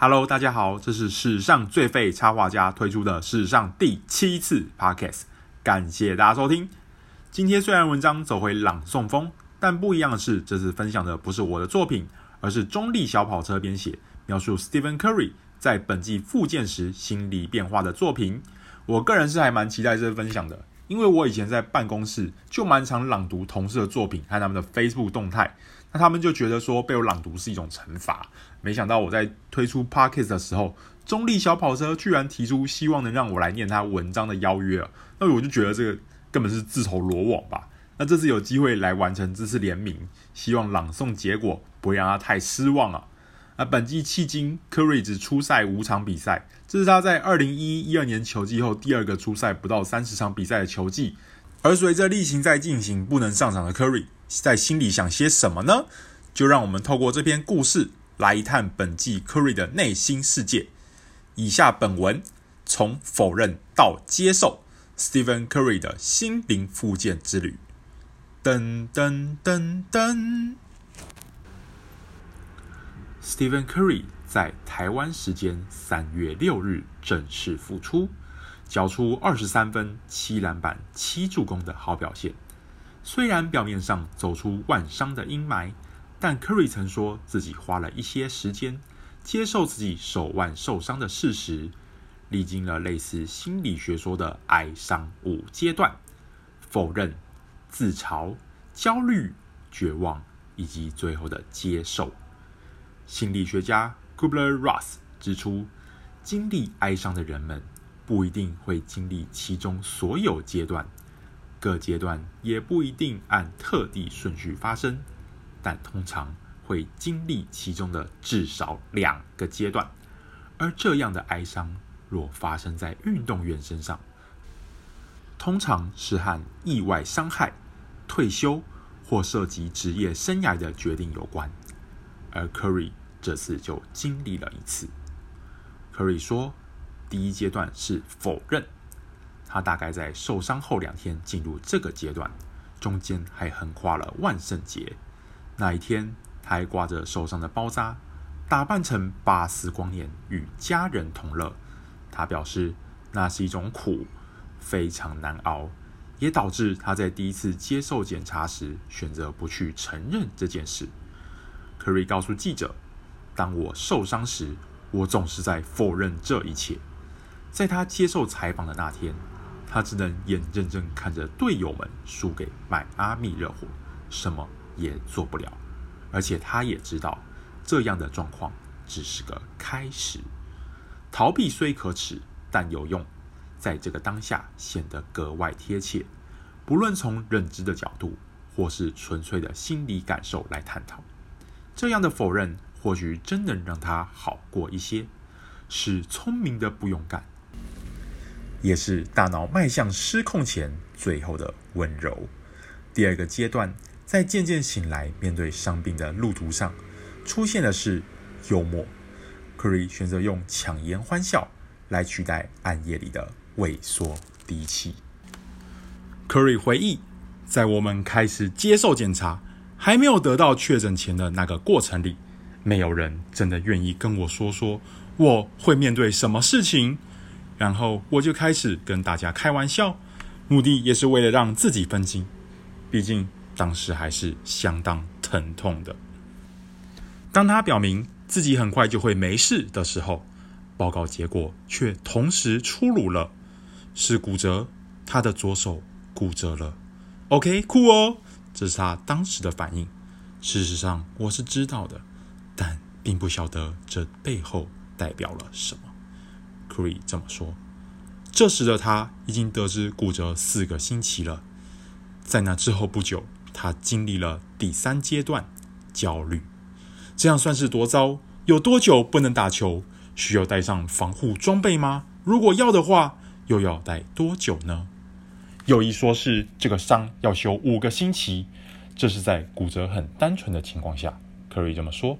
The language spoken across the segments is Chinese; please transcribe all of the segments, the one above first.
Hello，大家好，这是史上最废插画家推出的史上第七次 Podcast，感谢大家收听。今天虽然文章走回朗诵风，但不一样的是，这次分享的不是我的作品，而是中立小跑车编写，描述 Stephen Curry 在本季复健时心理变化的作品。我个人是还蛮期待这次分享的，因为我以前在办公室就蛮常朗读同事的作品和他们的 Facebook 动态。那他们就觉得说被我朗读是一种惩罚，没想到我在推出 Podcast 的时候，中立小跑车居然提出希望能让我来念他文章的邀约，那我就觉得这个根本是自投罗网吧。那这次有机会来完成这次联名，希望朗诵结果不会让他太失望啊。那本季迄今，Curry 只出赛五场比赛，这是他在二零一一、二年球季后第二个出赛不到三十场比赛的球季。而随着例行赛进行，不能上场的 Curry。在心里想些什么呢？就让我们透过这篇故事来一探本季 Curry 的内心世界。以下本文从否认到接受 Stephen Curry 的心灵复健之旅。噔噔噔噔，Stephen Curry 在台湾时间三月六日正式复出，缴出二十三分、七篮板、七助攻的好表现。虽然表面上走出腕伤的阴霾，但 Curry 曾说自己花了一些时间接受自己手腕受伤的事实，历经了类似心理学说的哀伤五阶段：否认、自嘲、焦虑、绝望，以及最后的接受。心理学家 Kubler-Ross 指出，经历哀伤的人们不一定会经历其中所有阶段。各阶段也不一定按特定顺序发生，但通常会经历其中的至少两个阶段。而这样的哀伤若发生在运动员身上，通常是和意外伤害、退休或涉及职业生涯的决定有关。而 Curry 这次就经历了一次。Curry 说，第一阶段是否认。他大概在受伤后两天进入这个阶段，中间还横跨了万圣节。那一天，他还挂着受伤的包扎，打扮成巴斯光年与家人同乐。他表示，那是一种苦，非常难熬，也导致他在第一次接受检查时选择不去承认这件事。Curry 告诉记者：“当我受伤时，我总是在否认这一切。”在他接受采访的那天。他只能眼睁睁看着队友们输给迈阿密热火，什么也做不了。而且他也知道，这样的状况只是个开始。逃避虽可耻，但有用，在这个当下显得格外贴切。不论从认知的角度，或是纯粹的心理感受来探讨，这样的否认或许真能让他好过一些。是聪明的不勇敢。也是大脑迈向失控前最后的温柔。第二个阶段，在渐渐醒来、面对伤病的路途上，出现的是幽默。Curry 选择用强颜欢笑来取代暗夜里的畏缩低气。Curry 回忆，在我们开始接受检查、还没有得到确诊前的那个过程里，没有人真的愿意跟我说说我会面对什么事情。然后我就开始跟大家开玩笑，目的也是为了让自己分心。毕竟当时还是相当疼痛的。当他表明自己很快就会没事的时候，报告结果却同时出炉了，是骨折，他的左手骨折了。OK，酷哦，这是他当时的反应。事实上我是知道的，并不晓得这背后代表了什么。Curry 这么说，这时的他已经得知骨折四个星期了。在那之后不久，他经历了第三阶段焦虑。这样算是多糟？有多久不能打球？需要带上防护装备吗？如果要的话，又要带多久呢？有一说是这个伤要修五个星期，这是在骨折很单纯的情况下，Curry 这么说。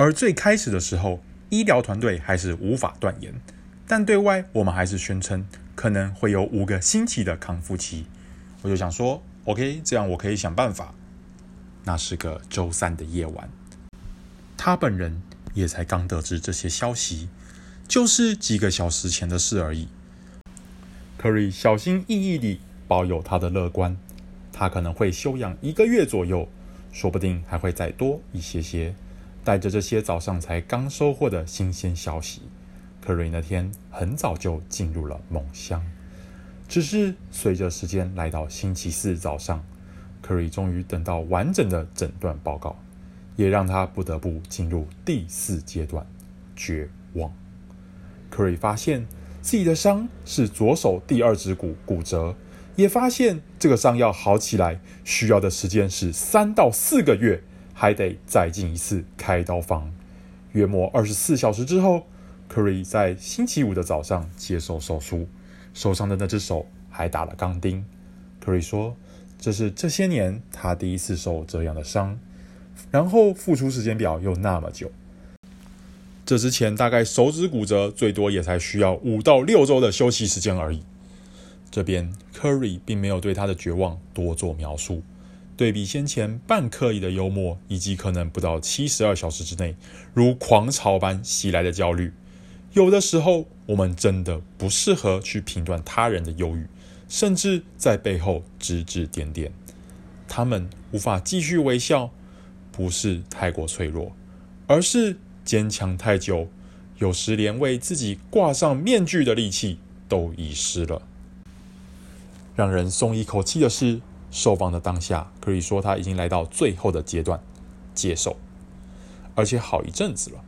而最开始的时候，医疗团队还是无法断言，但对外我们还是宣称可能会有五个星期的康复期。我就想说，OK，这样我可以想办法。那是个周三的夜晚，他本人也才刚得知这些消息，就是几个小时前的事而已。Curry 小心翼翼地保有他的乐观，他可能会休养一个月左右，说不定还会再多一些些。带着这些早上才刚收获的新鲜消息，Curry 那天很早就进入了梦乡。只是随着时间来到星期四早上，Curry 终于等到完整的诊断报告，也让他不得不进入第四阶段——绝望。Curry 发现自己的伤是左手第二指骨骨折，也发现这个伤要好起来需要的时间是三到四个月。还得再进一次开刀房，约莫二十四小时之后，Curry 在星期五的早上接受手术，受伤的那只手还打了钢钉。Curry 说：“这是这些年他第一次受这样的伤，然后复出时间表又那么久。这之前大概手指骨折，最多也才需要五到六周的休息时间而已。”这边 Curry 并没有对他的绝望多做描述。对比先前半刻意的幽默，以及可能不到七十二小时之内如狂潮般袭来的焦虑，有的时候我们真的不适合去评断他人的忧郁，甚至在背后指指点点。他们无法继续微笑，不是太过脆弱，而是坚强太久，有时连为自己挂上面具的力气都遗失了。让人松一口气的是，受访的当下，可以说他已经来到最后的阶段，接受，而且好一阵子了。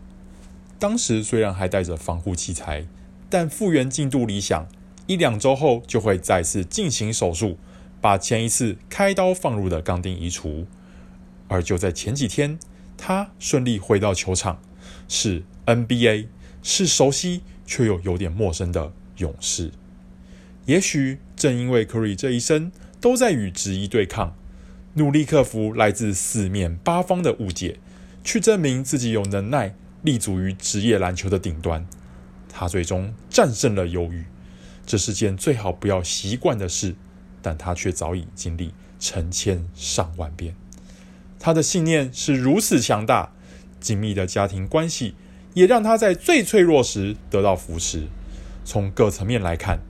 当时虽然还带着防护器材，但复原进度理想，一两周后就会再次进行手术，把前一次开刀放入的钢钉移除。而就在前几天，他顺利回到球场，是 NBA，是熟悉却又有点陌生的勇士。也许正因为库里这一生。都在与质疑对抗，努力克服来自四面八方的误解，去证明自己有能耐立足于职业篮球的顶端。他最终战胜了忧郁，这是件最好不要习惯的事，但他却早已经历成千上万遍。他的信念是如此强大，紧密的家庭关系也让他在最脆弱时得到扶持。从各层面来看，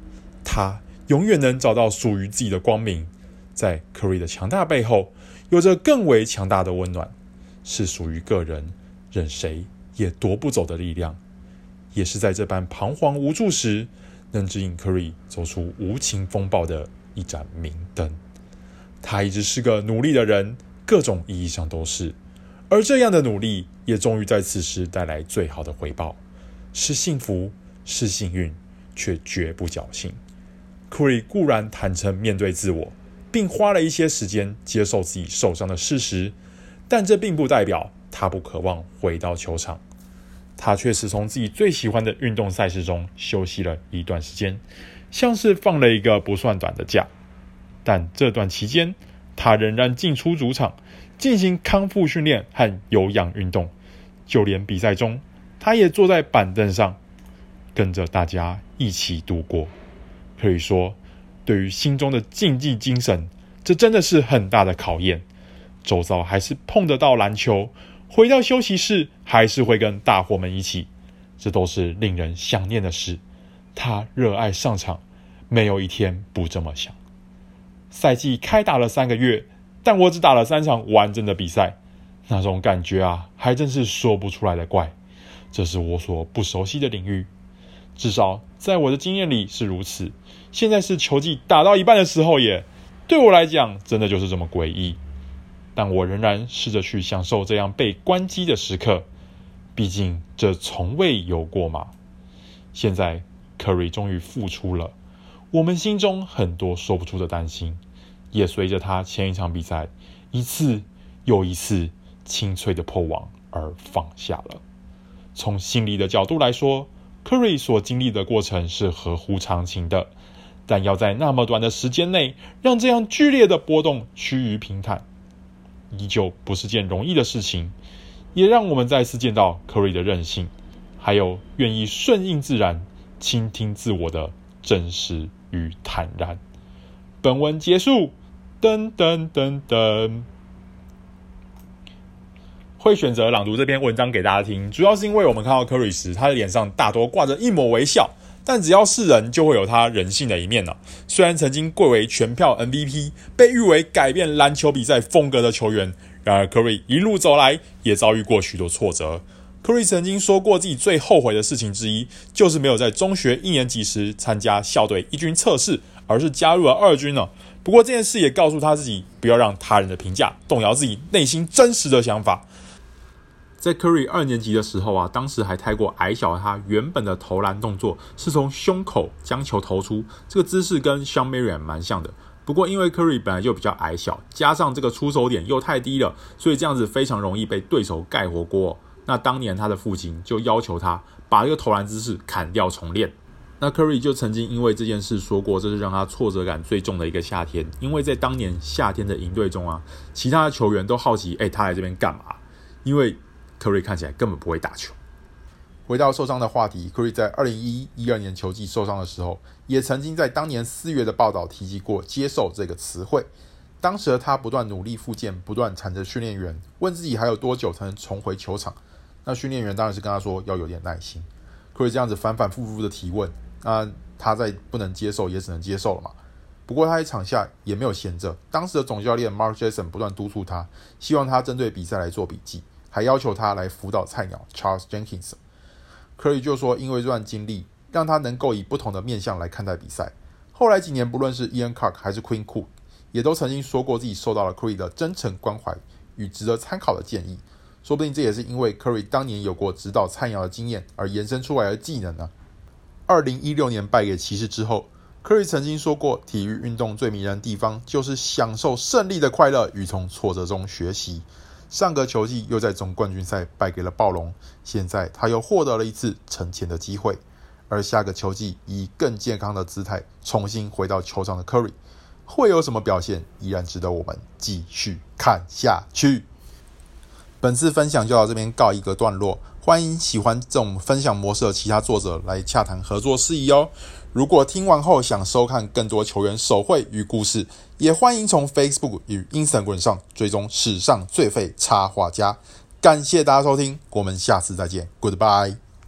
他。永远能找到属于自己的光明，在 Curry 的强大背后，有着更为强大的温暖，是属于个人任谁也夺不走的力量，也是在这般彷徨无助时，能指引 Curry 走出无情风暴的一盏明灯。他一直是个努力的人，各种意义上都是，而这样的努力，也终于在此时带来最好的回报，是幸福，是幸运，却绝不侥幸。Curry 固然坦诚面对自我，并花了一些时间接受自己受伤的事实，但这并不代表他不渴望回到球场。他确实从自己最喜欢的运动赛事中休息了一段时间，像是放了一个不算短的假。但这段期间，他仍然进出主场，进行康复训练和有氧运动，就连比赛中，他也坐在板凳上，跟着大家一起度过。可以说，对于心中的竞技精神，这真的是很大的考验。周遭还是碰得到篮球，回到休息室还是会跟大伙们一起，这都是令人想念的事。他热爱上场，没有一天不这么想。赛季开打了三个月，但我只打了三场完整的比赛，那种感觉啊，还真是说不出来的怪。这是我所不熟悉的领域。至少在我的经验里是如此。现在是球季打到一半的时候也，对我来讲真的就是这么诡异。但我仍然试着去享受这样被关机的时刻，毕竟这从未有过嘛。现在库里终于复出了，我们心中很多说不出的担心，也随着他前一场比赛一次又一次清脆的破网而放下了。从心理的角度来说科瑞所经历的过程是合乎常情的，但要在那么短的时间内让这样剧烈的波动趋于平坦，依旧不是件容易的事情。也让我们再次见到科瑞的韧性，还有愿意顺应自然、倾听自我的真实与坦然。本文结束，噔噔噔噔。会选择朗读这篇文章给大家听，主要是因为我们看到科里时，他的脸上大多挂着一抹微笑。但只要是人，就会有他人性的一面呢。虽然曾经贵为全票 MVP，被誉为改变篮球比赛风格的球员，然而科里一路走来也遭遇过许多挫折。科里曾经说过自己最后悔的事情之一，就是没有在中学一年级时参加校队一军测试，而是加入了二军呢。不过这件事也告诉他自己，不要让他人的评价动摇自己内心真实的想法。在 Curry 二年级的时候啊，当时还太过矮小，他原本的投篮动作是从胸口将球投出，这个姿势跟 s h a n Marion 蛮像的。不过因为 Curry 本来就比较矮小，加上这个出手点又太低了，所以这样子非常容易被对手盖火锅。那当年他的父亲就要求他把这个投篮姿势砍掉重练。那 Curry 就曾经因为这件事说过，这是让他挫折感最重的一个夏天，因为在当年夏天的营队中啊，其他的球员都好奇，哎，他来这边干嘛？因为科瑞看起来根本不会打球。回到受伤的话题科瑞在二零一一、二年球季受伤的时候，也曾经在当年四月的报道提及过“接受”这个词汇。当时的他不断努力复健，不断缠着训练员，问自己还有多久才能重回球场。那训练员当然是跟他说要有点耐心。科瑞这样子反反复复的提问，那他在不能接受也只能接受了嘛。不过他在场下也没有闲着，当时的总教练 Mark Jason 不断督促他，希望他针对比赛来做笔记。还要求他来辅导菜鸟 Charles Jenkins。Curry 就说，因为这段经历，让他能够以不同的面向来看待比赛。后来几年，不论是 Ian Clark 还是 Queen Cook，也都曾经说过自己受到了 Curry 的真诚关怀与值得参考的建议。说不定这也是因为 Curry 当年有过指导菜鸟的经验而延伸出来的技能呢。二零一六年败给骑士之后，Curry 曾经说过，体育运动最迷人的地方就是享受胜利的快乐与从挫折中学习。上个球季又在总冠军赛败给了暴龙，现在他又获得了一次成前的机会，而下个球季以更健康的姿态重新回到球场的 Curry 会有什么表现，依然值得我们继续看下去。本次分享就到这边告一个段落，欢迎喜欢这种分享模式的其他作者来洽谈合作事宜哦。如果听完后想收看更多球员手绘与故事，也欢迎从 Facebook 与 Instagram 上追踪史上最废插画家。感谢大家收听，我们下次再见，Goodbye。